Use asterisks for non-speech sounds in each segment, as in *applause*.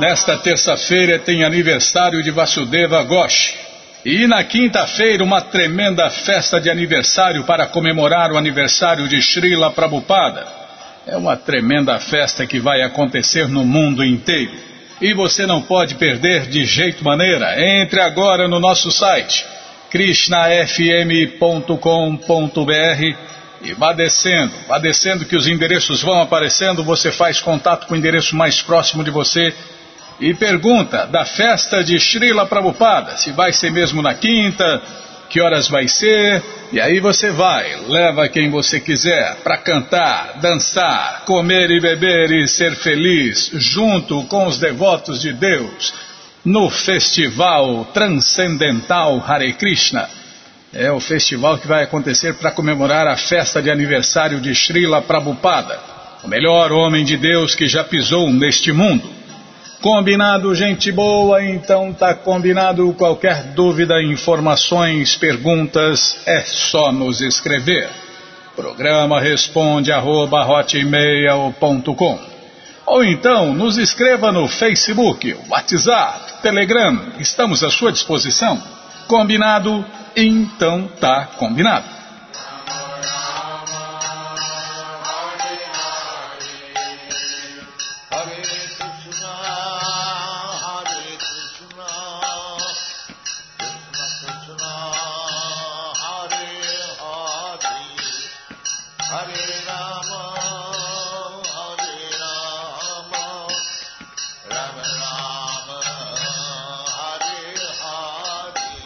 Nesta terça-feira tem aniversário de Vasudeva Ghosh. E na quinta-feira, uma tremenda festa de aniversário para comemorar o aniversário de Srila Prabhupada. É uma tremenda festa que vai acontecer no mundo inteiro. E você não pode perder de jeito maneira. Entre agora no nosso site krishnafm.com.br e vá descendo, vá descendo que os endereços vão aparecendo, você faz contato com o endereço mais próximo de você e pergunta da festa de Srila Prabhupada, se vai ser mesmo na quinta, que horas vai ser, e aí você vai, leva quem você quiser para cantar, dançar, comer e beber e ser feliz junto com os devotos de Deus no Festival Transcendental Hare Krishna é o festival que vai acontecer para comemorar a festa de aniversário de Srila Prabhupada, o melhor homem de Deus que já pisou neste mundo. Combinado, gente boa? Então tá combinado. Qualquer dúvida, informações, perguntas, é só nos escrever. Programa responde arroba, Ou então nos escreva no Facebook, WhatsApp, Telegram. Estamos à sua disposição. Combinado? Então tá combinado.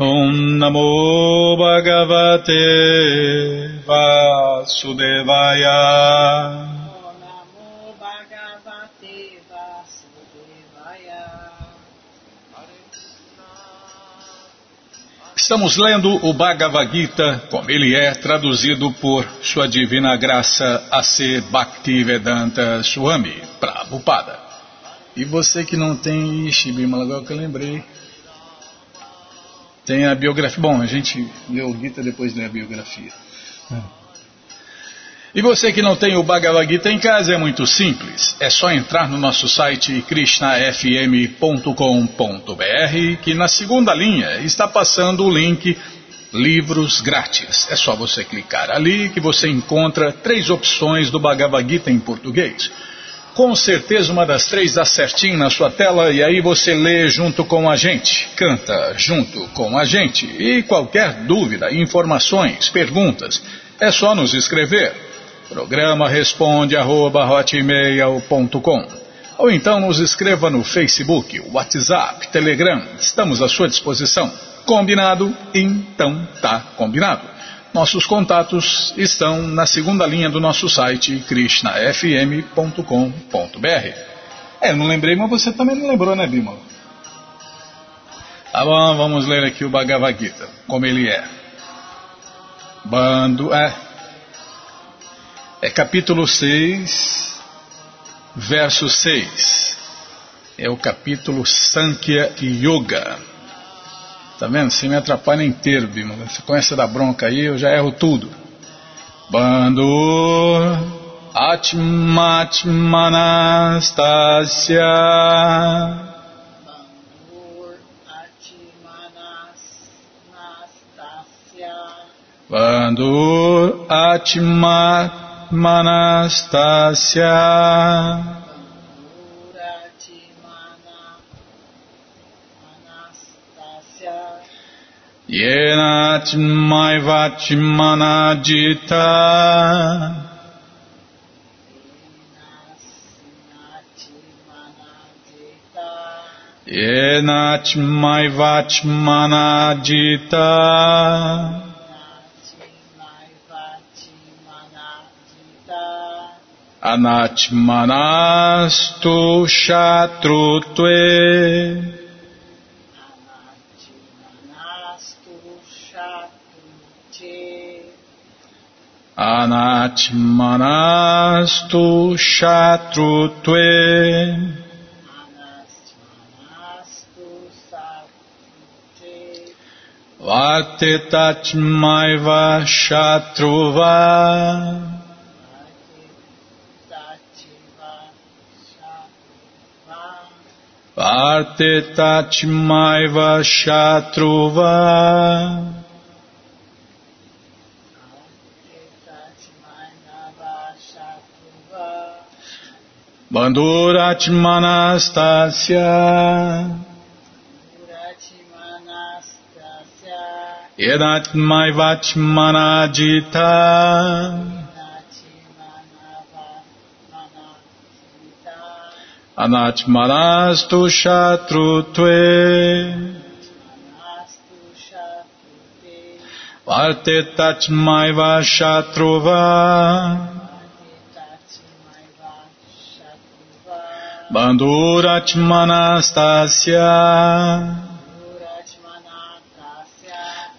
Om Namo Bhagavate Vasudevaya. Estamos lendo o Bhagavad Gita como ele é traduzido por Sua Divina Graça A.C. Bhaktivedanta Swami Prabhupada. E você que não tem, ixi, Bimala, agora que eu lembrei, tem a biografia. Bom, a gente lê o Gita depois lê a biografia. É. E você que não tem o Bhagavad Gita em casa é muito simples. É só entrar no nosso site krishnafm.com.br que na segunda linha está passando o link Livros Grátis. É só você clicar ali que você encontra três opções do Bhagavad Gita em português. Com certeza uma das três dá certinho na sua tela e aí você lê junto com a gente, canta junto com a gente. E qualquer dúvida, informações, perguntas, é só nos escrever. Programa responde arroba, ou então nos escreva no Facebook, WhatsApp, Telegram. Estamos à sua disposição. Combinado? Então tá combinado. Nossos contatos estão na segunda linha do nosso site krishnafm.com.br. É, eu não lembrei, mas você também não lembrou, né, Bima? Tá bom, vamos ler aqui o Bhagavad Gita, como ele é. Bando, é. É capítulo 6, verso 6. É o capítulo Sankhya Yoga. Tá vendo? Você me atrapalha inteiro, Bima. Você conhece da bronca aí, eu já erro tudo. Bando Atmatmanastasya Bando Atmatmanastasya Yena Chimaiva Chimana Jita. Yena Chimaiva Chimana Jita. Anatmanastu Shatrutve Anatmanastu Shatrutve Vartetatmaiva Shatruva. Vartetatmaiva Shatruva Bandhuratmanastasya Yedatmaivachmanajita Anatmanastu Shatrutve Vartetatmaiva Shatruva Bandhuratmanastasya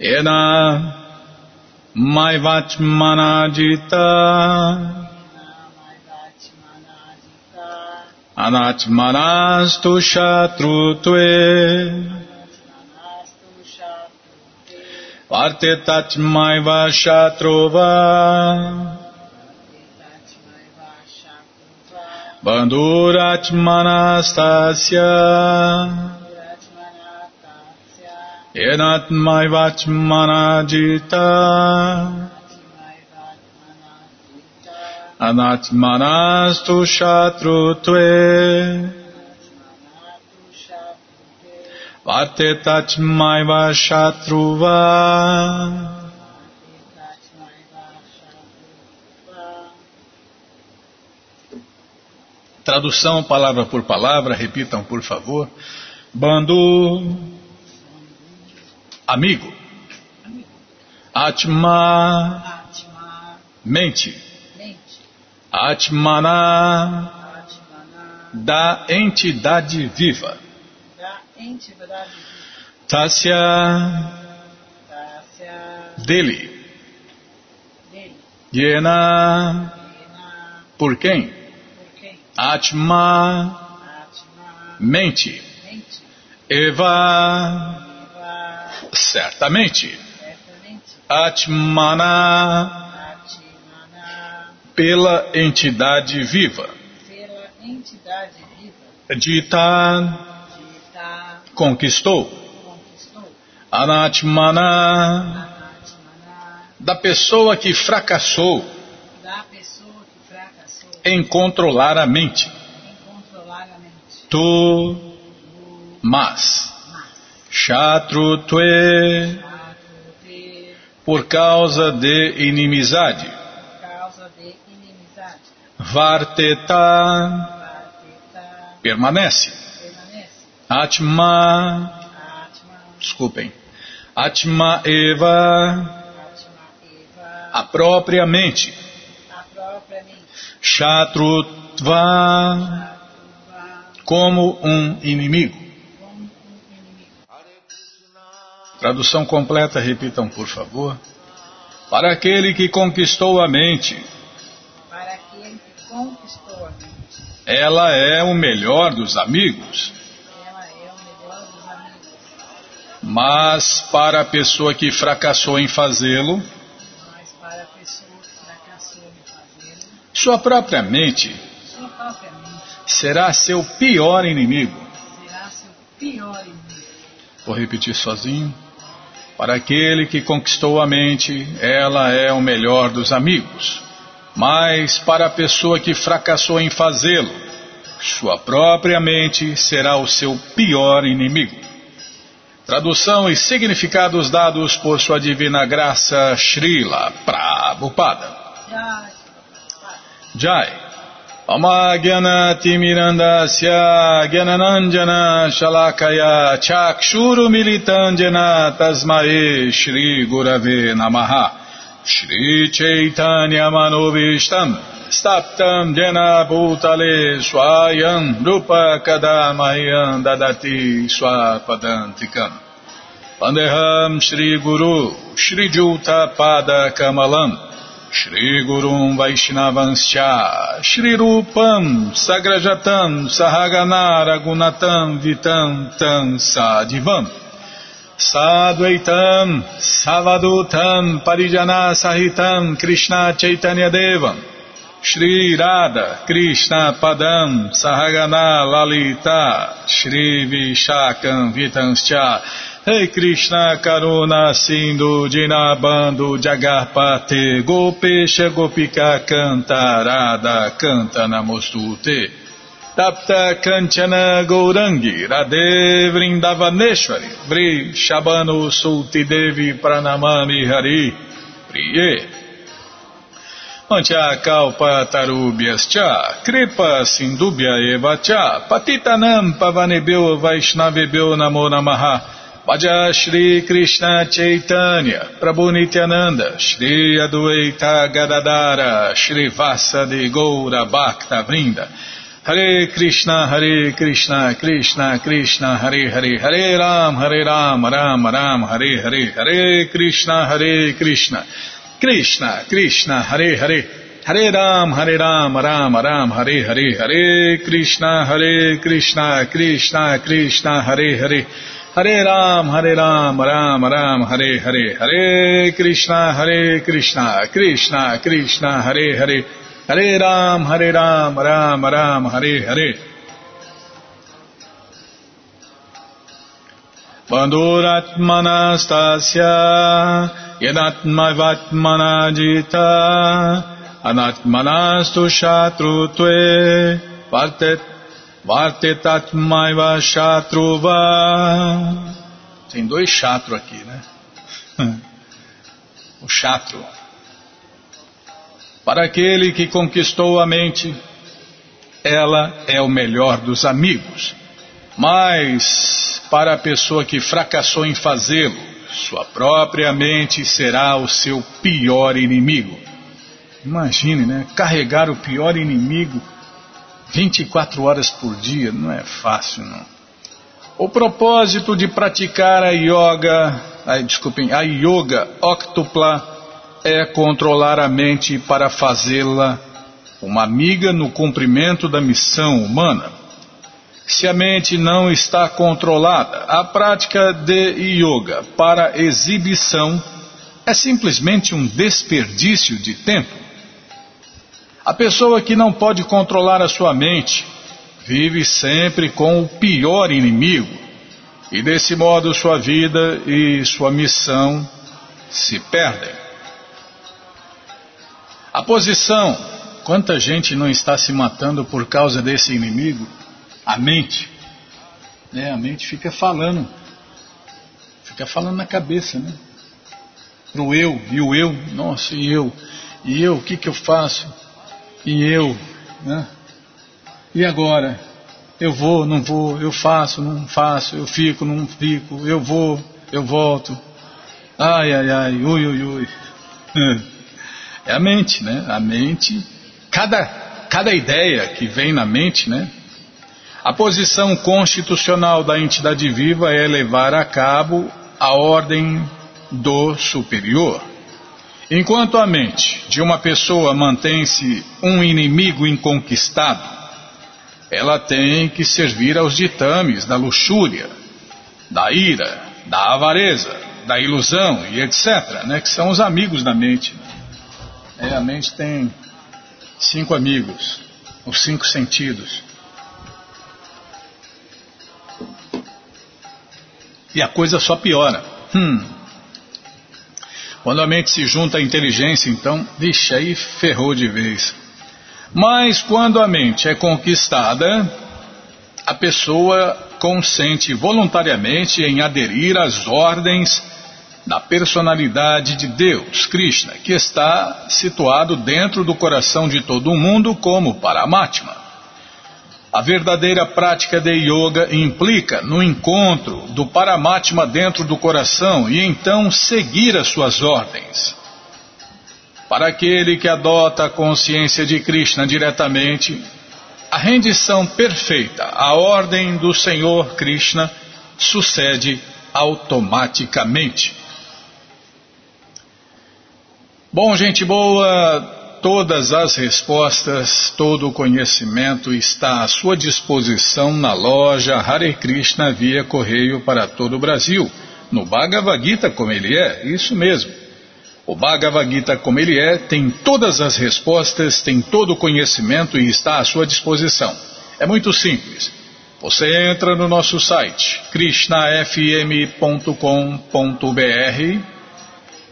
Ena Maivachmanajita Anatmanastu Shatrutve Vartetatmaiva Shatrova Bandhuratmanastasya Enatmaivachmanajita Anatmanastu Shatrutve Vartetatmaiva Shatruva Tradução palavra por palavra, repitam por favor. Bando, amigo. Atma, mente. Atmana, da entidade viva. Tasya, dele. Yena, por quem? Atma, mente. Eva, certamente. Atmana, pela entidade viva. Dita, conquistou. Anatmana, da pessoa que fracassou em controlar a mente. Tu, mas, Shatrutve, por causa de inimizade. Varteta, permanece. Atma, desculpem, Atma Eva, a própria mente Shatrutva como um inimigo. Tradução completa, repitam por favor. Para aquele que conquistou a mente. Para aquele que conquistou a mente. Ela é o melhor dos amigos. Ela é o melhor dos amigos. Mas para a pessoa que fracassou em fazê-lo. Sua própria mente será seu pior inimigo. Vou repetir sozinho. Para aquele que conquistou a mente, ela é o melhor dos amigos. Mas para a pessoa que fracassou em fazê-lo, sua própria mente será o seu pior inimigo. Tradução e significados dados por sua divina graça Srila Prabhupada. Jai. Amagyanati Mirandasya Gyananandjana Shalakaya Chakshuru Militandjana Tasmae Shri Gurave Namaha Shri Chaitanya Manovishtam staptam jena bhutale swayam rupa kadamayan dadati swapadantikam. Pandeham Shri Gurum Vaishnavanscha Shri Rupam Sagrajatam Sahagana Ragunatam Vitam Tam Sadivam Sadvaitam Savadutam Parijana Sahitam Krishna Chaitanya Devam. Shri Radha Krishna Padam Sahagana Lalita Shri Vishakam Vitanscha hey Krishna Karuna Sindhu Dinabando Jagarpate Gopesha Gopika Cantarada Canta Namostute Tapta Kanchana Gourangi Radhe Vrindavaneshwari Vri Shabano Sulti Devi Pranamami Hari Priye. Mancha Kalpa Tarubhyas Cha Kripa Sindubhya Eva Cha Patitanam Pavanebeu Vaishnavebeu Namo Namaha Vaja Shri Krishna Chaitanya Prabhu Nityananda Shri Adueita Gadadara Shri Vasa de Goura Bhakta Vrinda. Hare Krishna, Hare Krishna, Krishna Krishna, Hare Hare, Hare Ram, Hare Ram, Ram Ram, Hare Hare, Hare Krishna, Hare Krishna, Krishna Krishna, Hare Hare, Hare Ram, Hare Ram, Ram Ram, Hare Hare, Hare Krishna, Hare Krishna, Krishna Krishna, Hare Hare, Hare Ram, Hare Ram, Ram Ram, Hare Hare, Hare Krishna, Hare Krishna, Krishna Krishna, Hare Hare, Hare Ram, Hare Ram, Ram Ram, Hare Hare. Banduratmanastasya Yanatmavatmana Jita Anatmanastu Shatrutve Vartet Vartetatmaiva Shatruva Tem dois chatro aqui, né? *laughs* O chatro para aquele que conquistou a mente, ela é o melhor dos amigos. Mas para a pessoa que fracassou em fazê-lo, sua própria mente será o seu pior inimigo. Imagine, né? Carregar o pior inimigo 24 horas por dia não é fácil, não. O propósito de praticar a yoga, a, desculpem, a yoga octupla é controlar a mente para fazê-la uma amiga no cumprimento da missão humana. Se a mente não está controlada, a prática de yoga para exibição é simplesmente um desperdício de tempo. A pessoa que não pode controlar a sua mente vive sempre com o pior inimigo, e desse modo sua vida e sua missão se perdem. A posição. Quanta gente não está se matando por causa desse inimigo? A mente. É, a mente fica falando. Fica falando na cabeça, né? Pro eu, e o eu, nossa, e eu? E eu, o que que eu faço? E eu, né? E agora? Eu vou, não vou, eu faço, não faço, eu fico, não fico, eu vou, eu volto. Ai, ai, ai, ui, ui, ui. É a mente, né? A mente, cada, cada ideia que vem na mente, né? A posição constitucional da entidade viva é levar a cabo a ordem do superior. Enquanto a mente de uma pessoa mantém-se um inimigo inconquistado, ela tem que servir aos ditames da luxúria, da ira, da avareza, da ilusão e etc., né, que são os amigos da mente. É, a mente tem cinco amigos, os cinco sentidos. E a coisa só piora. Hum. Quando a mente se junta à inteligência, então, vixe, aí ferrou de vez. Mas quando a mente é conquistada, a pessoa consente voluntariamente em aderir às ordens na personalidade de Deus, Krishna, que está situado dentro do coração de todo o mundo como Paramatma. A verdadeira prática de yoga implica no encontro do Paramatma dentro do coração e então seguir as suas ordens. Para aquele que adota a consciência de Krishna diretamente, a rendição perfeita à ordem do Senhor Krishna sucede automaticamente. Bom, gente boa, todas as respostas, todo o conhecimento está à sua disposição na loja Hare Krishna via correio para todo o Brasil, no Bhagavad Gita como ele é, isso mesmo. O Bhagavad Gita como ele é tem todas as respostas, tem todo o conhecimento e está à sua disposição. É muito simples. Você entra no nosso site krishnafm.com.br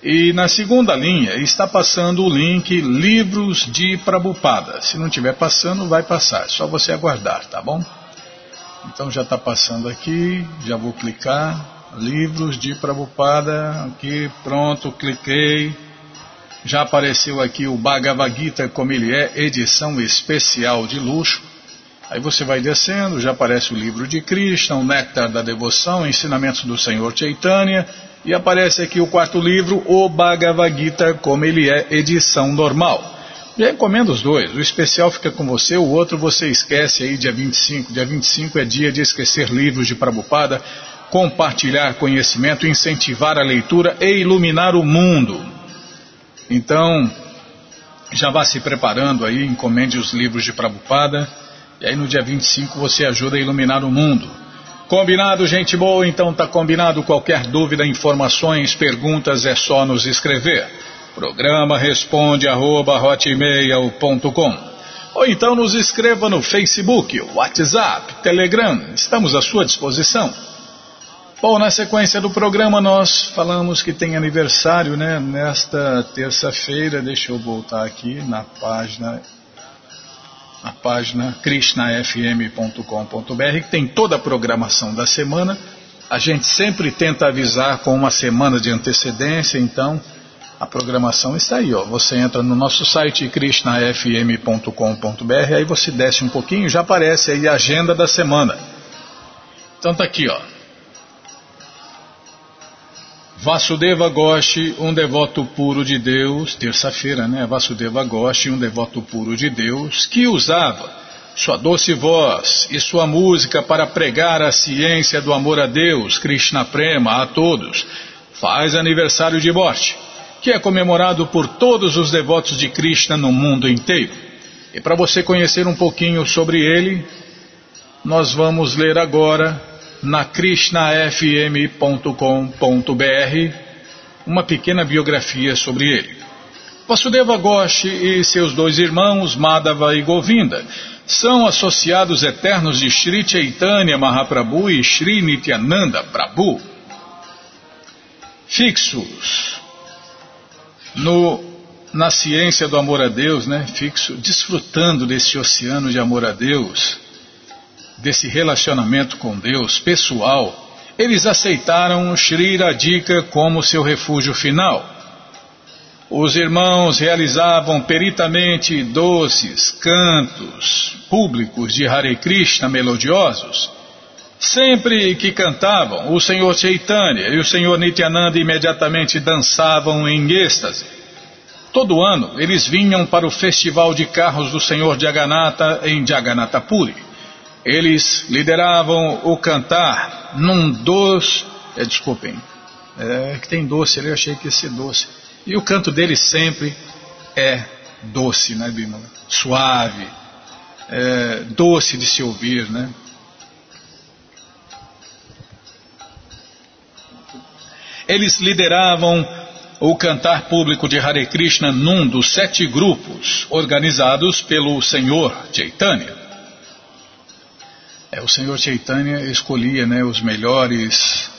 e na segunda linha está passando o link Livros de Prabupada. Se não estiver passando, vai passar. É só você aguardar, tá bom? Então já está passando aqui, já vou clicar. Livros de Prabupada, aqui, pronto, cliquei. Já apareceu aqui o Bhagavad Gita como ele é, edição especial de luxo. Aí você vai descendo, já aparece o livro de Krishna, o Néctar da Devoção, Ensinamentos do Senhor Chaitanya e aparece aqui o quarto livro, o Bhagavad Gita, como ele é, edição normal. Já recomendo os dois. O especial fica com você, o outro você esquece aí dia 25. Dia 25 é dia de esquecer livros de Prabhupada, compartilhar conhecimento, incentivar a leitura e iluminar o mundo. Então, já vá se preparando aí, encomende os livros de Prabhupada, e aí no dia 25 você ajuda a iluminar o mundo. Combinado, gente boa? Então tá combinado. Qualquer dúvida, informações, perguntas é só nos escrever. Programa responde arroba, Ou então nos escreva no Facebook, WhatsApp, Telegram. Estamos à sua disposição. Bom, na sequência do programa nós falamos que tem aniversário, né? Nesta terça-feira, deixa eu voltar aqui na página a página krishnafm.com.br, que tem toda a programação da semana. A gente sempre tenta avisar com uma semana de antecedência, então a programação está aí. Ó. Você entra no nosso site krishnafm.com.br, aí você desce um pouquinho, já aparece aí a agenda da semana. Então tá aqui, ó. Vasudeva Goshi, um devoto puro de Deus, terça-feira, né? Vasudeva Goshi, um devoto puro de Deus, que usava sua doce voz e sua música para pregar a ciência do amor a Deus, Krishna Prema, a todos, faz aniversário de morte, que é comemorado por todos os devotos de Krishna no mundo inteiro. E para você conhecer um pouquinho sobre ele, nós vamos ler agora na krishnafm.com.br uma pequena biografia sobre ele. Vasudeva Ghosh e seus dois irmãos, Madhava e Govinda, são associados eternos de Sri Chaitanya Mahaprabhu e Sri Nityananda Prabhu. Fixos no, na ciência do amor a Deus, né? Fixo, desfrutando desse oceano de amor a Deus, desse relacionamento com Deus pessoal, eles aceitaram Shri Radhika como seu refúgio final. Os irmãos realizavam peritamente doces cantos públicos de Hare Krishna melodiosos. Sempre que cantavam, o Senhor Chaitanya e o Senhor Nityananda imediatamente dançavam em êxtase. Todo ano eles vinham para o festival de carros do Senhor Jagannatha em Jagannatha Puri. Eles lideravam o cantar num doce. É, desculpem, é, que tem doce ali, eu achei que ia ser doce. E o canto deles sempre é doce, né, Bímola? Suave, é, doce de se ouvir, né? Eles lideravam o cantar público de Hare Krishna num dos sete grupos organizados pelo Senhor Chaitanya. É, o Senhor Chaitanya escolhia né, os melhores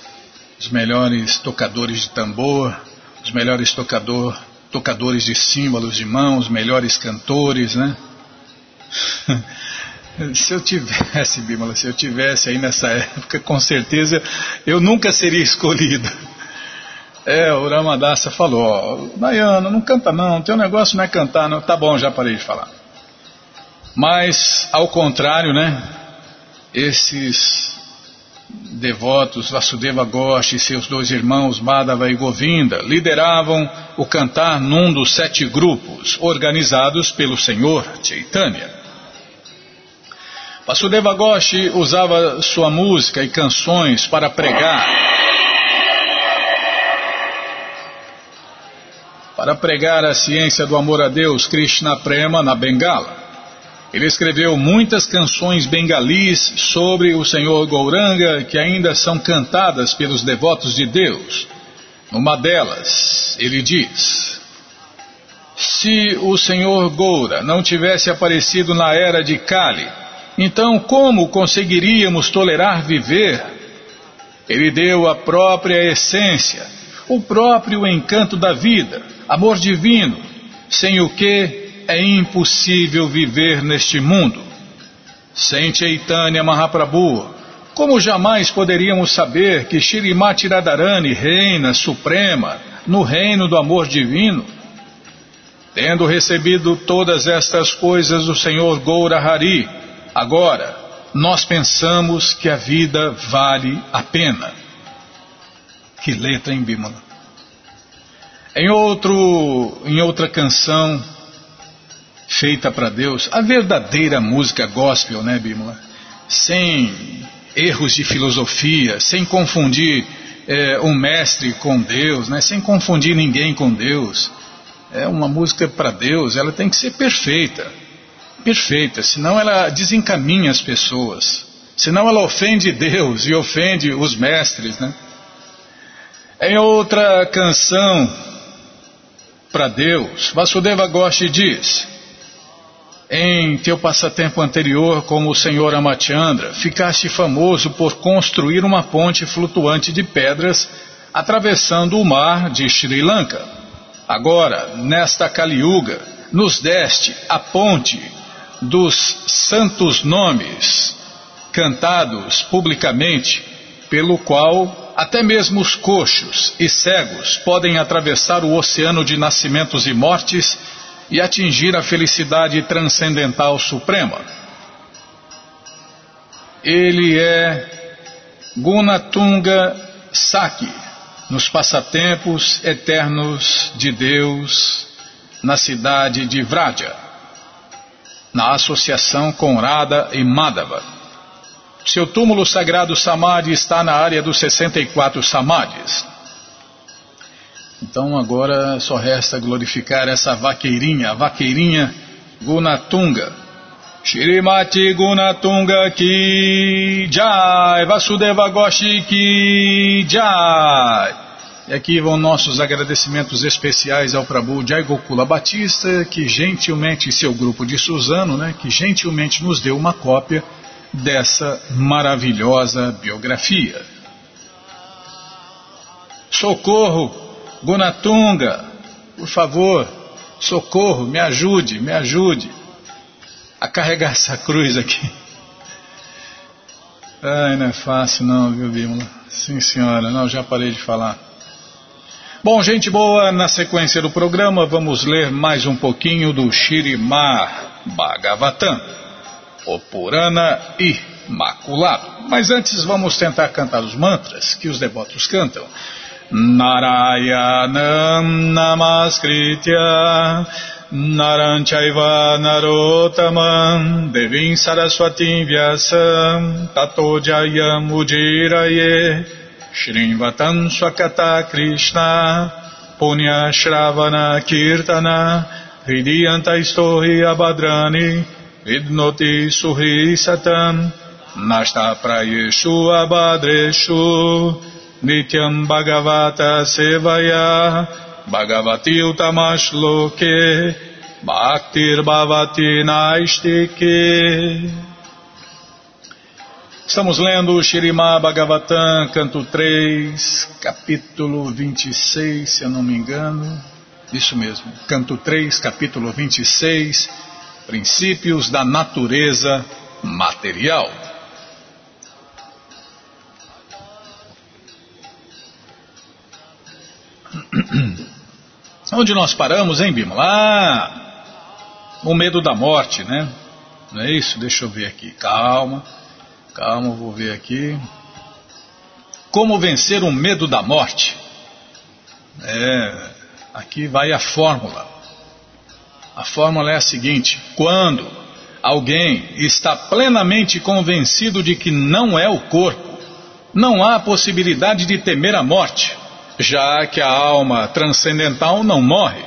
os melhores tocadores de tambor, os melhores tocador, tocadores de símbolos de mão, os melhores cantores, né? *laughs* se eu tivesse, Bímola, se eu tivesse aí nessa época, com certeza eu nunca seria escolhido. É, o Ramadassa falou, ó, Nayana, não canta não, teu negócio não é cantar, não. Tá bom, já parei de falar. Mas, ao contrário, né? Esses devotos Vasudeva Ghosh e seus dois irmãos Madhava e Govinda lideravam o cantar num dos sete grupos organizados pelo Senhor Chaitanya. Vasudeva Ghosh usava sua música e canções para pregar para pregar a ciência do amor a Deus Krishna Prema na Bengala. Ele escreveu muitas canções bengalis sobre o Senhor Gouranga que ainda são cantadas pelos devotos de Deus. Numa delas, ele diz: Se o Senhor Goura não tivesse aparecido na era de Kali, então como conseguiríamos tolerar viver? Ele deu a própria essência, o próprio encanto da vida, amor divino, sem o que é impossível viver neste mundo. Sem Chaitanya Mahaprabhu, como jamais poderíamos saber que Shirimati Radharani reina suprema no reino do amor divino? Tendo recebido todas estas coisas do Senhor Goura Hari, agora nós pensamos que a vida vale a pena. Que letra em Bímola. Em outro, em outra canção, feita para Deus, a verdadeira música gospel, né, Bímola? Sem erros de filosofia, sem confundir é, um mestre com Deus, né? sem confundir ninguém com Deus. É uma música para Deus, ela tem que ser perfeita. Perfeita, senão ela desencaminha as pessoas. Senão ela ofende Deus e ofende os mestres, né? Em outra canção para Deus, Vasudeva Ghosh diz: em teu passatempo anterior como o senhor Amachandra, ficaste famoso por construir uma ponte flutuante de pedras atravessando o mar de Sri Lanka. Agora, nesta Kaliuga, nos deste a ponte dos santos nomes, cantados publicamente, pelo qual até mesmo os coxos e cegos podem atravessar o oceano de nascimentos e mortes e atingir a felicidade transcendental suprema. Ele é Gunatunga Saki, nos passatempos eternos de Deus, na cidade de Vraja, na associação com Radha e Madhava. Seu túmulo sagrado Samadhi está na área dos 64 Samadhis. Então agora só resta glorificar essa vaqueirinha, a vaqueirinha Gunatunga. Shirimati Gunatunga ki jai, Vasudeva Goshi ki jai. E aqui vão nossos agradecimentos especiais ao Prabhu Jai Gokula Batista, que gentilmente, seu grupo de Suzano, né, que gentilmente nos deu uma cópia dessa maravilhosa biografia. Socorro! Gunatunga, por favor, socorro, me ajude, me ajude a carregar essa cruz aqui. Ai, não é fácil não, viu, Bímola? Sim, senhora, não, já parei de falar. Bom, gente boa, na sequência do programa vamos ler mais um pouquinho do Shirimar Bhagavatam, o Purana Imaculado. Mas antes vamos tentar cantar os mantras que os devotos cantam. Narayanam Namaskritya Naranchaiva Narotamam Devim Saraswatim Vyasam Tato Jayam Ujiraye Shrivatam Swakata Krishna Punya Shravana Kirtana Hridiyanta Istohi Abadrani Vidnoti Suhi Satam Nasta Prayeshu Abadreshu Nityam Bhagavata Sevaya Bhagavati Utamashloke Bhaktir Bhavati Naistike Estamos lendo o Shirimá Bhagavatam, canto 3, capítulo 26, se eu não me engano. Isso mesmo, canto 3, capítulo 26, Princípios da Natureza Material. *clears throat* Onde nós paramos, hein, Bima? Lá, o medo da morte, né? Não é isso? Deixa eu ver aqui. Calma, calma, vou ver aqui. Como vencer o medo da morte? É, aqui vai a fórmula. A fórmula é a seguinte: quando alguém está plenamente convencido de que não é o corpo, não há possibilidade de temer a morte, já que a alma transcendental não morre.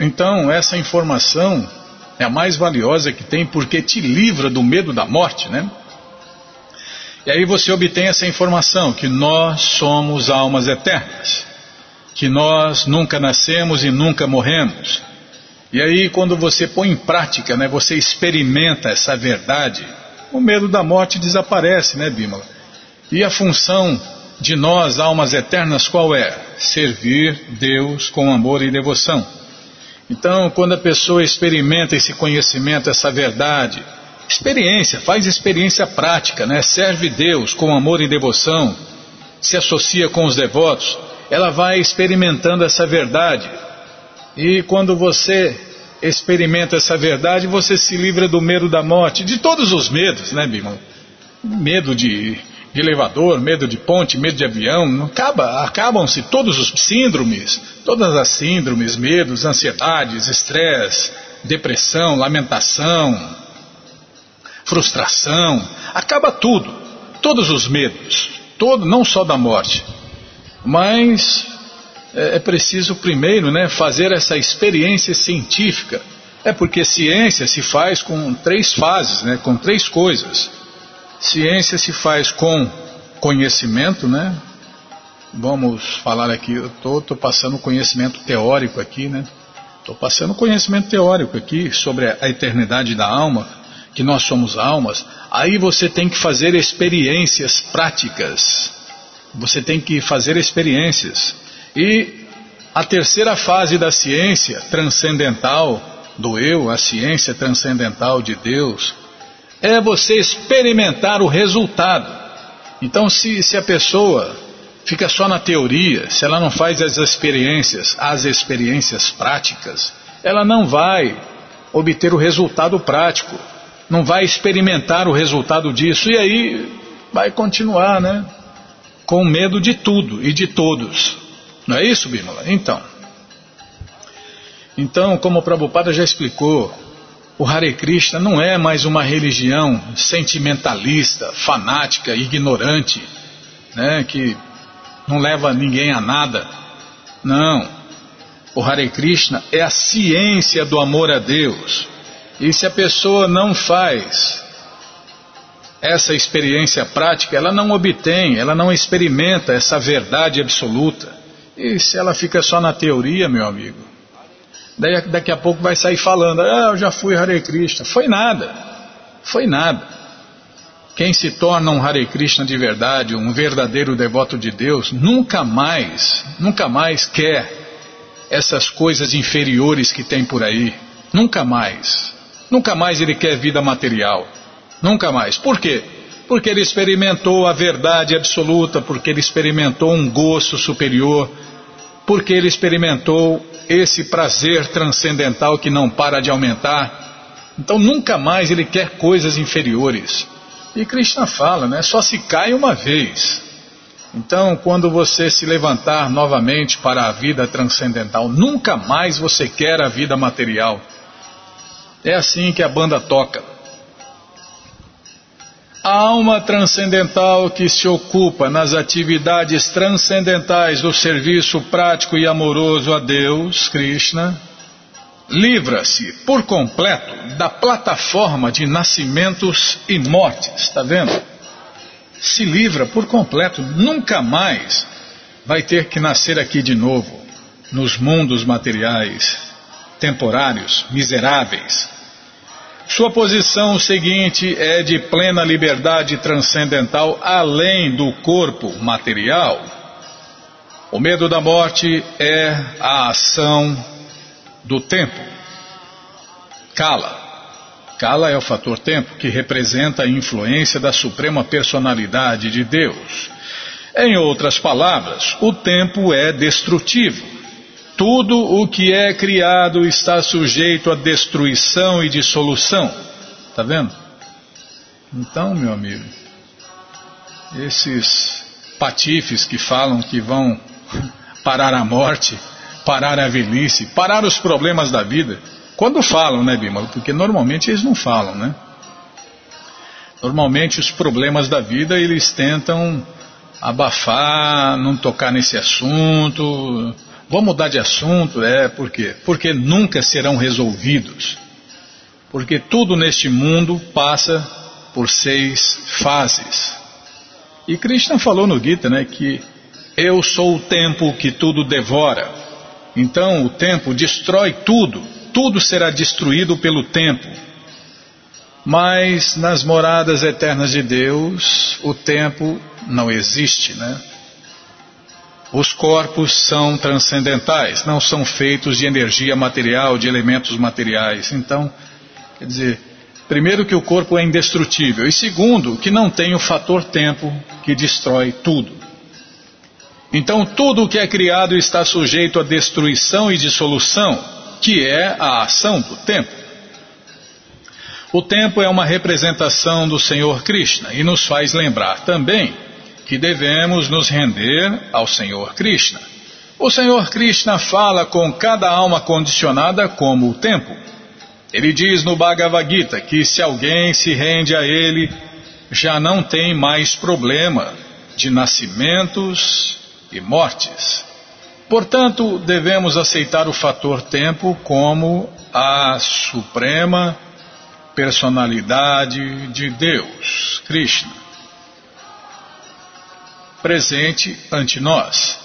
Então, essa informação é a mais valiosa que tem porque te livra do medo da morte, né? E aí você obtém essa informação que nós somos almas eternas, que nós nunca nascemos e nunca morremos. E aí quando você põe em prática, né, você experimenta essa verdade, o medo da morte desaparece, né, Bímola? E a função de nós, almas eternas, qual é? Servir Deus com amor e devoção. Então, quando a pessoa experimenta esse conhecimento, essa verdade, experiência, faz experiência prática, né? serve Deus com amor e devoção, se associa com os devotos, ela vai experimentando essa verdade. E quando você experimenta essa verdade, você se livra do medo da morte, de todos os medos, né, Bimão? Medo de de elevador, medo de ponte, medo de avião, acaba, acabam-se todos os síndromes, todas as síndromes, medos, ansiedades, estresse, depressão, lamentação, frustração, acaba tudo, todos os medos, todo, não só da morte, mas é, é preciso primeiro, né, fazer essa experiência científica. É porque ciência se faz com três fases, né, com três coisas. Ciência se faz com conhecimento, né? Vamos falar aqui, eu estou passando conhecimento teórico aqui, né? Estou passando conhecimento teórico aqui sobre a eternidade da alma, que nós somos almas. Aí você tem que fazer experiências práticas. Você tem que fazer experiências. E a terceira fase da ciência transcendental do eu, a ciência transcendental de Deus, é você experimentar o resultado. Então, se, se a pessoa fica só na teoria, se ela não faz as experiências, as experiências práticas, ela não vai obter o resultado prático, não vai experimentar o resultado disso e aí vai continuar, né? Com medo de tudo e de todos. Não é isso, Bímola? Então. Então, como o Prabhupada já explicou, o Hare Krishna não é mais uma religião sentimentalista, fanática, ignorante, né, que não leva ninguém a nada. Não. O Hare Krishna é a ciência do amor a Deus. E se a pessoa não faz essa experiência prática, ela não obtém, ela não experimenta essa verdade absoluta. E se ela fica só na teoria, meu amigo, Daí, daqui a pouco vai sair falando, ah, eu já fui Hare Krishna. Foi nada, foi nada. Quem se torna um Hare Krishna de verdade, um verdadeiro devoto de Deus, nunca mais, nunca mais quer essas coisas inferiores que tem por aí. Nunca mais. Nunca mais ele quer vida material. Nunca mais. Por quê? Porque ele experimentou a verdade absoluta, porque ele experimentou um gosto superior, porque ele experimentou esse prazer transcendental que não para de aumentar. Então nunca mais ele quer coisas inferiores. E Krishna fala, né? Só se cai uma vez. Então, quando você se levantar novamente para a vida transcendental, nunca mais você quer a vida material. É assim que a banda toca. A alma transcendental que se ocupa nas atividades transcendentais do serviço prático e amoroso a Deus, Krishna, livra-se por completo da plataforma de nascimentos e mortes, está vendo? Se livra por completo, nunca mais vai ter que nascer aqui de novo, nos mundos materiais, temporários, miseráveis sua posição seguinte é de plena liberdade transcendental além do corpo material. O medo da morte é a ação do tempo. Kala. Kala é o fator tempo que representa a influência da suprema personalidade de Deus. Em outras palavras, o tempo é destrutivo. Tudo o que é criado está sujeito a destruição e dissolução. Está vendo? Então, meu amigo, esses patifes que falam que vão *laughs* parar a morte, parar a velhice, parar os problemas da vida. Quando falam, né, Bima? Porque normalmente eles não falam, né? Normalmente os problemas da vida eles tentam abafar, não tocar nesse assunto. Vamos mudar de assunto, é, por quê? Porque nunca serão resolvidos. Porque tudo neste mundo passa por seis fases. E Krishna falou no Gita, né, que eu sou o tempo que tudo devora. Então o tempo destrói tudo, tudo será destruído pelo tempo. Mas nas moradas eternas de Deus, o tempo não existe, né? Os corpos são transcendentais, não são feitos de energia material, de elementos materiais. Então, quer dizer, primeiro que o corpo é indestrutível e segundo que não tem o fator tempo que destrói tudo. Então, tudo o que é criado está sujeito à destruição e dissolução, que é a ação do tempo. O tempo é uma representação do Senhor Krishna e nos faz lembrar também que devemos nos render ao Senhor Krishna. O Senhor Krishna fala com cada alma condicionada como o tempo. Ele diz no Bhagavad Gita que se alguém se rende a ele, já não tem mais problema de nascimentos e mortes. Portanto, devemos aceitar o fator tempo como a suprema personalidade de Deus, Krishna, presente ante nós.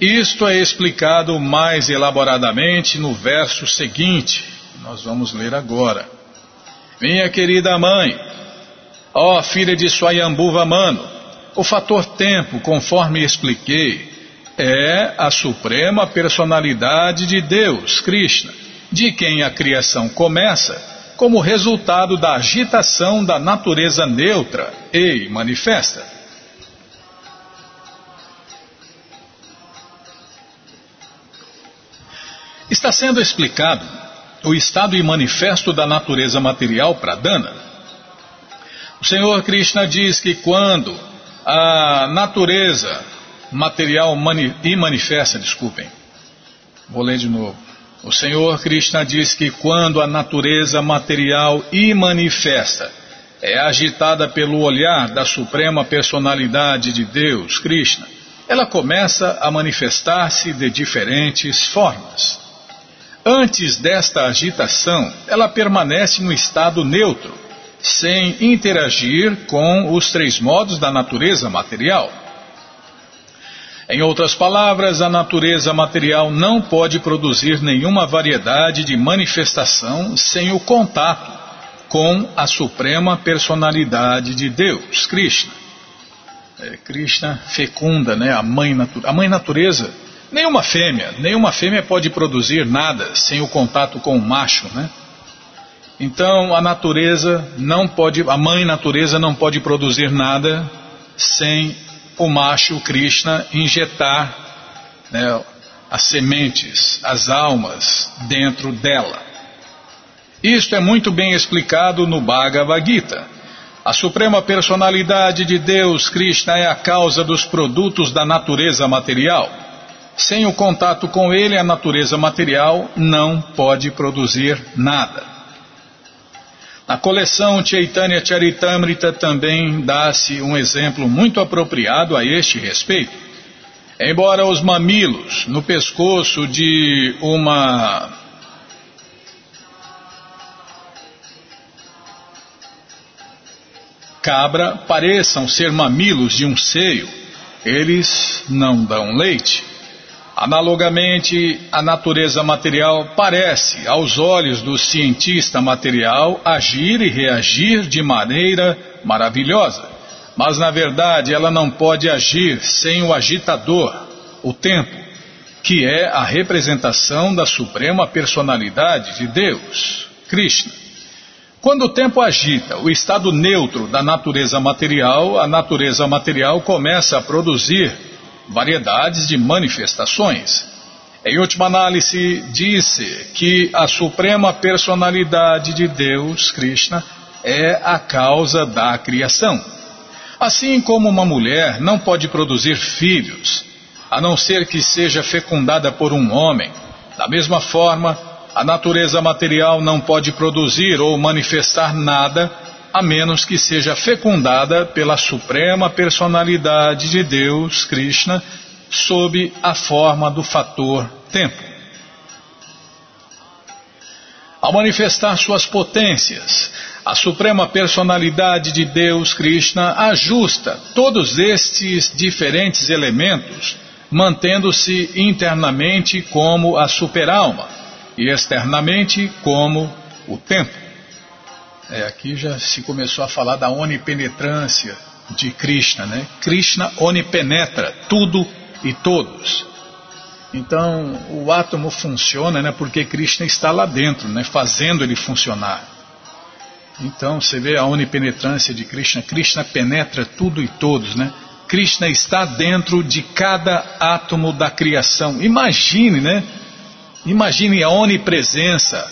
Isto é explicado mais elaboradamente no verso seguinte, nós vamos ler agora. Minha querida mãe, ó filha de Swayambhuva Mano, o fator tempo, conforme expliquei, é a suprema personalidade de Deus, Krishna, de quem a criação começa como resultado da agitação da natureza neutra e manifesta. Está sendo explicado o estado e manifesto da natureza material para Dana. O Senhor Krishna diz que quando a natureza material mani e manifesta, desculpem. Vou ler de novo. O Senhor Krishna diz que quando a natureza material e manifesta é agitada pelo olhar da suprema personalidade de Deus, Krishna, ela começa a manifestar-se de diferentes formas. Antes desta agitação, ela permanece no estado neutro, sem interagir com os três modos da natureza material. Em outras palavras, a natureza material não pode produzir nenhuma variedade de manifestação sem o contato com a suprema personalidade de Deus, Krishna. É, Krishna fecunda, né, a mãe, a mãe natureza. Nenhuma fêmea, nenhuma fêmea pode produzir nada sem o contato com o macho, né? Então a natureza não pode, a mãe natureza não pode produzir nada sem o macho Krishna injetar né, as sementes, as almas dentro dela. Isto é muito bem explicado no Bhagavad Gita. A suprema personalidade de Deus, Krishna, é a causa dos produtos da natureza material. Sem o contato com ele, a natureza material não pode produzir nada. Na coleção Chaitanya Charitamrita também dá-se um exemplo muito apropriado a este respeito. Embora os mamilos no pescoço de uma cabra pareçam ser mamilos de um seio, eles não dão leite. Analogamente, a natureza material parece, aos olhos do cientista material, agir e reagir de maneira maravilhosa. Mas, na verdade, ela não pode agir sem o agitador, o tempo, que é a representação da suprema personalidade de Deus, Krishna. Quando o tempo agita o estado neutro da natureza material, a natureza material começa a produzir variedades de manifestações. Em última análise, disse que a suprema personalidade de Deus, Krishna, é a causa da criação. Assim como uma mulher não pode produzir filhos, a não ser que seja fecundada por um homem, da mesma forma, a natureza material não pode produzir ou manifestar nada a menos que seja fecundada pela suprema personalidade de Deus, Krishna, sob a forma do fator tempo. Ao manifestar suas potências, a suprema personalidade de Deus, Krishna, ajusta todos estes diferentes elementos, mantendo-se internamente como a superalma e externamente como o tempo. É, aqui já se começou a falar da onipenetrância de Krishna, né? Krishna onipenetra tudo e todos. Então, o átomo funciona né, porque Krishna está lá dentro, né, fazendo ele funcionar. Então, você vê a onipenetrância de Krishna. Krishna penetra tudo e todos, né? Krishna está dentro de cada átomo da criação. Imagine, né? Imagine a onipresença,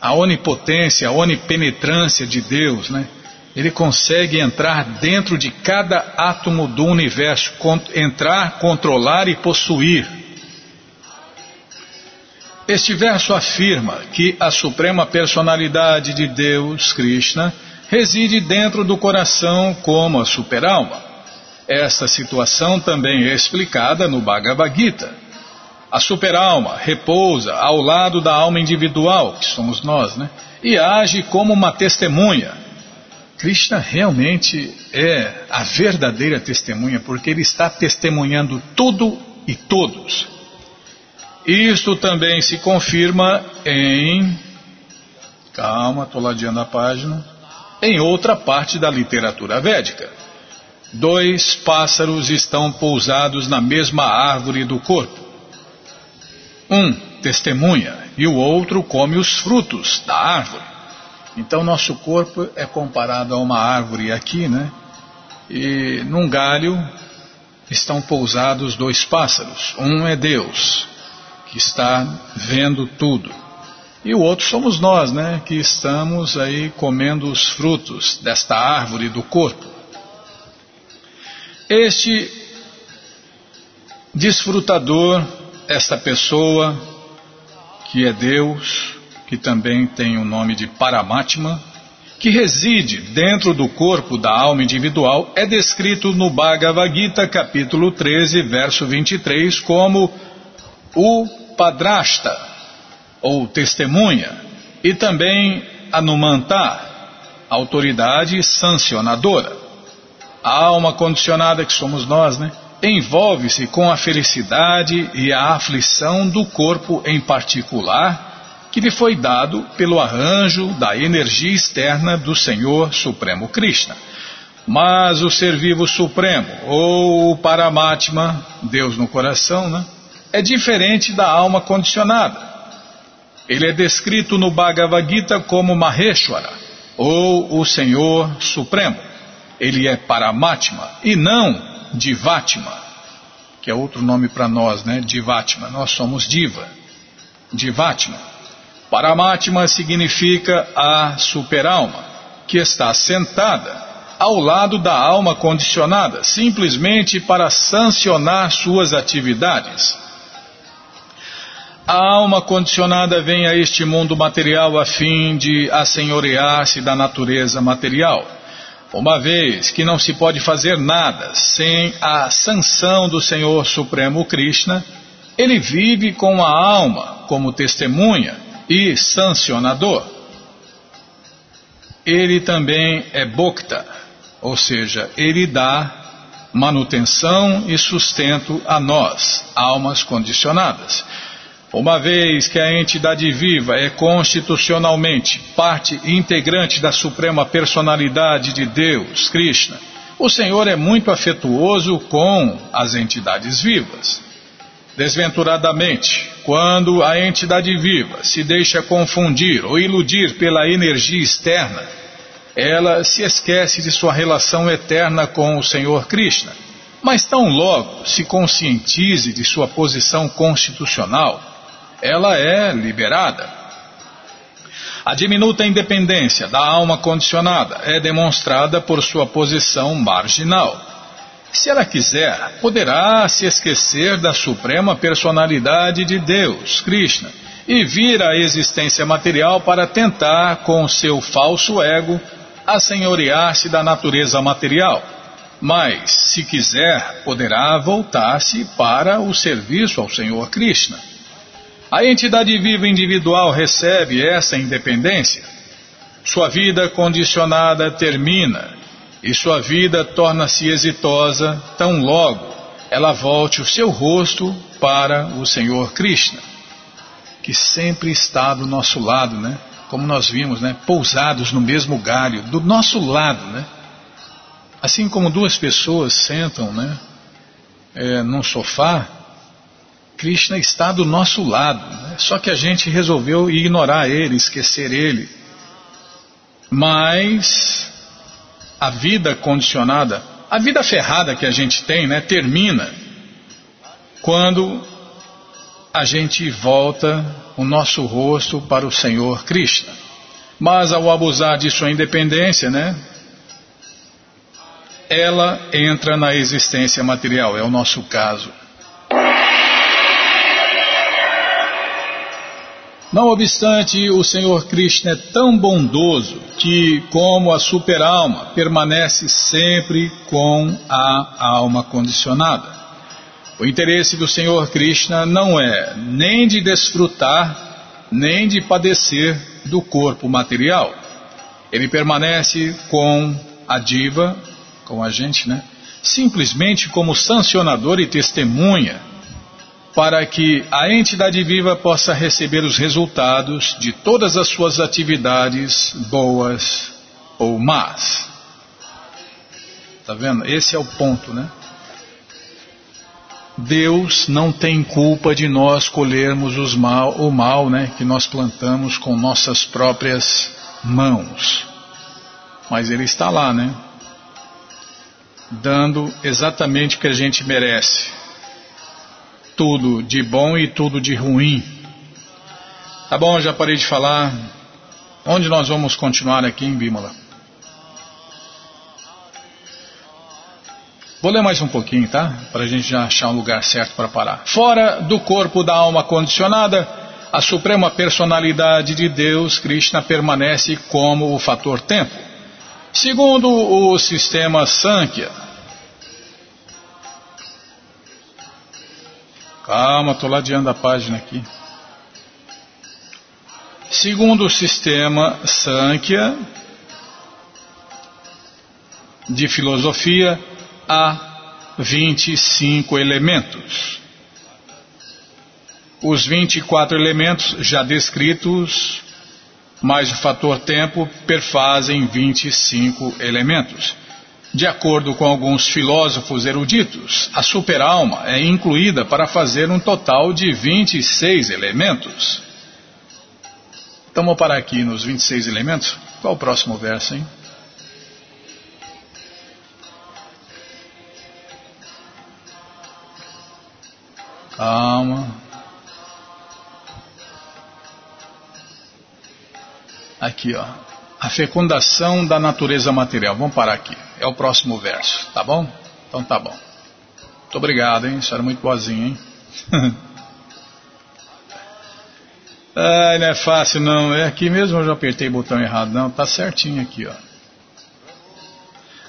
a onipotência, a onipenetrância de Deus, né? Ele consegue entrar dentro de cada átomo do universo, entrar, controlar e possuir. Este verso afirma que a suprema personalidade de Deus, Krishna, reside dentro do coração como a superalma. Esta situação também é explicada no Bhagavad Gita. A superalma repousa ao lado da alma individual, que somos nós, né? E age como uma testemunha. Krishna realmente é a verdadeira testemunha, porque ele está testemunhando tudo e todos. Isto também se confirma em. Calma, estou ladeando a página. Em outra parte da literatura védica. Dois pássaros estão pousados na mesma árvore do corpo. Um testemunha e o outro come os frutos da árvore. Então, nosso corpo é comparado a uma árvore aqui, né? E num galho estão pousados dois pássaros. Um é Deus, que está vendo tudo. E o outro somos nós, né, que estamos aí comendo os frutos desta árvore do corpo. Este desfrutador, esta pessoa que é Deus, que também tem o nome de Paramatma, que reside dentro do corpo da alma individual, é descrito no Bhagavad Gita, capítulo 13, verso 23, como o padrasta, ou testemunha, e também Anumanta, autoridade sancionadora. A alma condicionada que somos nós, né? Envolve-se com a felicidade e a aflição do corpo em particular, que lhe foi dado pelo arranjo da energia externa do Senhor Supremo Krishna. Mas o ser vivo supremo, ou o Paramatma, Deus no coração, né? é diferente da alma condicionada. Ele é descrito no Bhagavad Gita como Maheshwara, ou o Senhor Supremo. Ele é Paramatma e não Divatma, que é outro nome para nós, né? Divatma. Nós somos Diva. Divatma. Paramatma significa a superalma, que está sentada ao lado da alma condicionada, simplesmente para sancionar suas atividades. A alma condicionada vem a este mundo material a fim de assenhorear-se da natureza material. Uma vez que não se pode fazer nada sem a sanção do Senhor Supremo Krishna, ele vive com a alma como testemunha e sancionador. Ele também é bhokta, ou seja, ele dá manutenção e sustento a nós, almas condicionadas. Uma vez que a entidade viva é constitucionalmente parte integrante da suprema personalidade de Deus, Krishna, o Senhor é muito afetuoso com as entidades vivas. Desventuradamente, quando a entidade viva se deixa confundir ou iludir pela energia externa, ela se esquece de sua relação eterna com o Senhor Krishna. Mas tão logo se conscientize de sua posição constitucional, ela é liberada. A diminuta independência da alma condicionada é demonstrada por sua posição marginal. Se ela quiser, poderá se esquecer da suprema personalidade de Deus, Krishna, e vir à existência material para tentar, com seu falso ego, assenhorear-se da natureza material. Mas, se quiser, poderá voltar-se para o serviço ao Senhor Krishna. A entidade viva individual recebe essa independência. Sua vida condicionada termina e sua vida torna-se exitosa tão logo ela volte o seu rosto para o Senhor Krishna, que sempre está do nosso lado, né? Como nós vimos, né? Pousados no mesmo galho, do nosso lado, né? Assim como duas pessoas sentam, né? É, num sofá, Krishna está do nosso lado, né? só que a gente resolveu ignorar ele, esquecer ele. Mas a vida condicionada, a vida ferrada que a gente tem, né, termina quando a gente volta o nosso rosto para o Senhor Krishna. Mas ao abusar de sua independência, né, ela entra na existência material, é o nosso caso. Não obstante, o Senhor Krishna é tão bondoso que, como a superalma, permanece sempre com a alma condicionada. O interesse do Senhor Krishna não é nem de desfrutar, nem de padecer do corpo material. Ele permanece com a diva, com a gente, né? Simplesmente como sancionador e testemunha para que a entidade viva possa receber os resultados de todas as suas atividades, boas ou más. Tá vendo? Esse é o ponto, né? Deus não tem culpa de nós colhermos os mal, o mal né, que nós plantamos com nossas próprias mãos. Mas Ele está lá, né? Dando exatamente o que a gente merece tudo de bom e tudo de ruim. Tá bom, já parei de falar. Onde nós vamos continuar aqui em Bímola? Vou ler mais um pouquinho, tá? Para a gente já achar um lugar certo para parar. Fora do corpo da alma condicionada, a suprema personalidade de Deus, Krishna, permanece como o fator tempo. Segundo o sistema Sankhya, Calma, estou ladeando a página aqui. Segundo o sistema Sankhya de filosofia, há 25 elementos. Os 24 elementos já descritos, mais o fator tempo, perfazem 25 elementos. De acordo com alguns filósofos eruditos, a superalma é incluída para fazer um total de 26 elementos. Então vamos parar aqui nos 26 elementos. Qual o próximo verso, hein? Calma. Aqui, ó a fecundação da natureza material. Vamos parar aqui. É o próximo verso, tá bom? Então tá bom. Muito obrigado, hein? Isso era muito boazinho, hein? Ai, *laughs* não é fácil não. É aqui mesmo eu já apertei o botão errado. Não, tá certinho aqui, ó.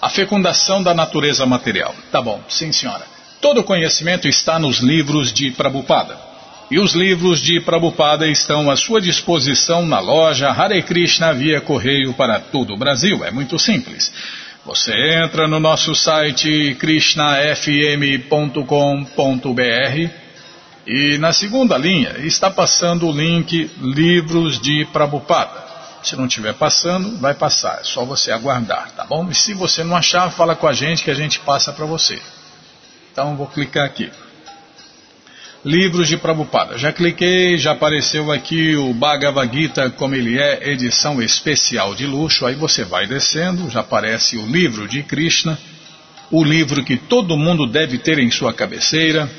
A fecundação da natureza material. Tá bom, sim senhora. Todo conhecimento está nos livros de Prabhupada. E os livros de Prabhupada estão à sua disposição na loja Hare Krishna via correio para todo o Brasil. É muito simples. Você entra no nosso site krishnafm.com.br e na segunda linha está passando o link Livros de Prabhupada. Se não estiver passando, vai passar. É só você aguardar, tá bom? E se você não achar, fala com a gente que a gente passa para você. Então vou clicar aqui. Livros de Prabhupada. Já cliquei, já apareceu aqui o Bhagavad Gita como ele é, edição especial de luxo. Aí você vai descendo, já aparece o livro de Krishna, o livro que todo mundo deve ter em sua cabeceira,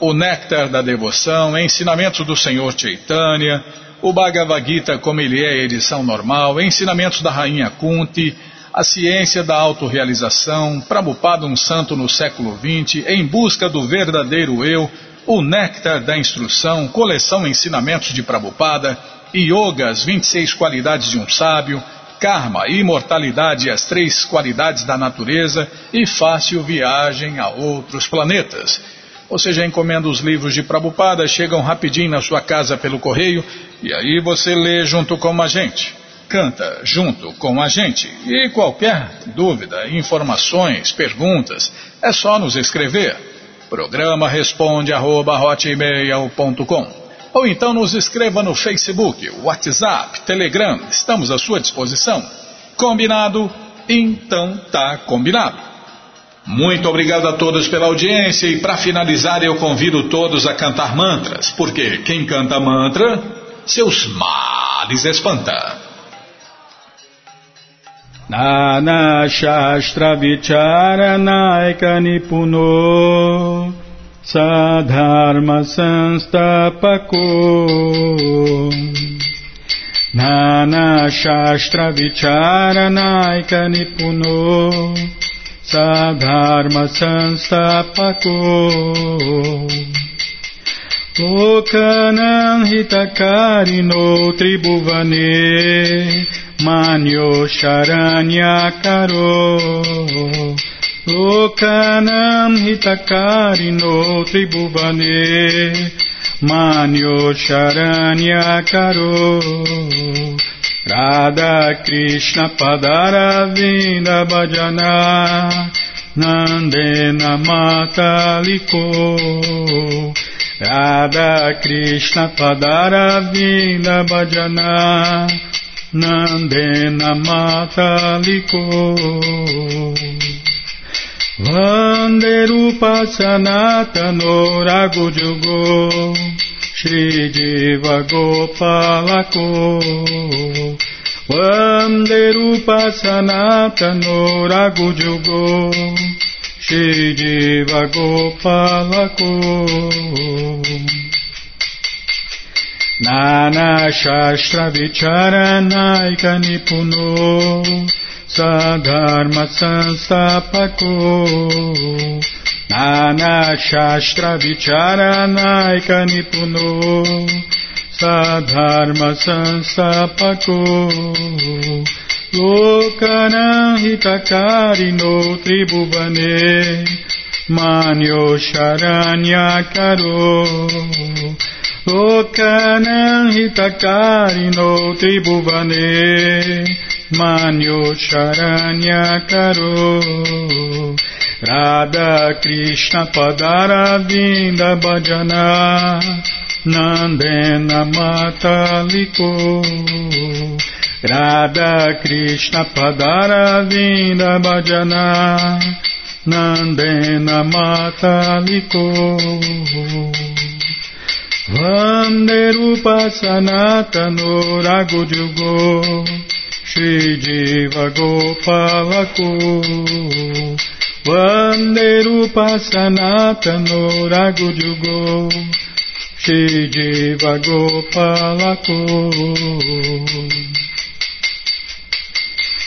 o Néctar da Devoção, Ensinamentos do Senhor Chaitanya, o Bhagavad Gita como ele é, edição normal, ensinamentos da Rainha Kunti, a ciência da autorrealização, Prabhupada um santo no século XX, em busca do verdadeiro eu, o néctar da instrução, coleção ensinamentos de Prabhupada, Yoga, as 26 qualidades de um sábio, Karma, imortalidade as três qualidades da natureza e fácil viagem a outros planetas. Você já encomenda os livros de Prabhupada, chegam rapidinho na sua casa pelo correio e aí você lê junto com a gente. Canta junto com a gente. E qualquer dúvida, informações, perguntas, é só nos escrever. Programa responde arroba, ou então nos escreva no Facebook, WhatsApp, Telegram, estamos à sua disposição. Combinado? Então tá combinado. Muito obrigado a todos pela audiência e para finalizar eu convido todos a cantar mantras, porque quem canta mantra, seus males espanta. नानाशास्त्रविचारनायकनिपुनो साधर्मसंस्थापको नानाशास्त्रविचारनायकनिपुनो साधर्मसंस्थापको लोकनहितकारिणो त्रिभुवने Manyo Sharanyakaro Lokanam Hitakarino Tribhuvane Manyo Sharanyakaro Radha Krishna Padara Padaravinda Bhajana Nandena Mataliko Radha Krishna padara vinda Bhajana Nandena Mataliko. Vanderupa Sanatano Ragujugo Shri Jiva Gopalako. Vanderupa Sanatano Ragujugo Shri Jiva Gopalako Nana Shastra Vicharanaika Nipuno Sadharma Sanstapako Nana Shastra Vicharanaika Nipuno Sadharma Sanstapako Lokana Hitakarino Tribhuvane Manyo Karo Lokana Hitakarino Tribhuvane Manyo Sharanya Karo. Radha Krishna Padara Vinda Bhajana Nandena Mataliko. Radha Krishna Padara Vinda Bhajana Nandena Mataliko Vanderupa Sanatano Ragudyugo Shri Diva Gopalaku Vanderupa Sanatano Ragudyugo Shri Diva Gopalaku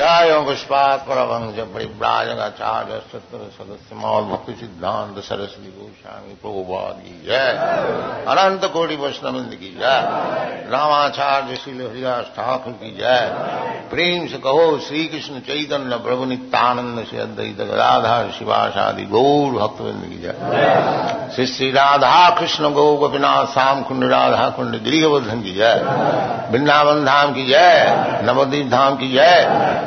जय पुष्पात परमंश परिव्राजगाचार्य सत्र सदस्य मौल भक्ति सिद्धांत सरस्वती गोस्वामी प्रभुपाद की जय। अनंत कोटि वैष्णविंद की जय। रामाचार्य श्री हरिदास ठाकुर की जय। प्रेम से कहो श्री कृष्ण चैतन्य प्रभु नित्यानंद से अद्वैत गदाधर शिवाशादि गौर भक्तविंद की जय। श्री श्री राधा कृष्ण गौ गोपीनाथ श्याम कुंड राधा कुंड गृहवर्धन की जय। वृंदावन धाम की जय। नवदीप धाम की जय।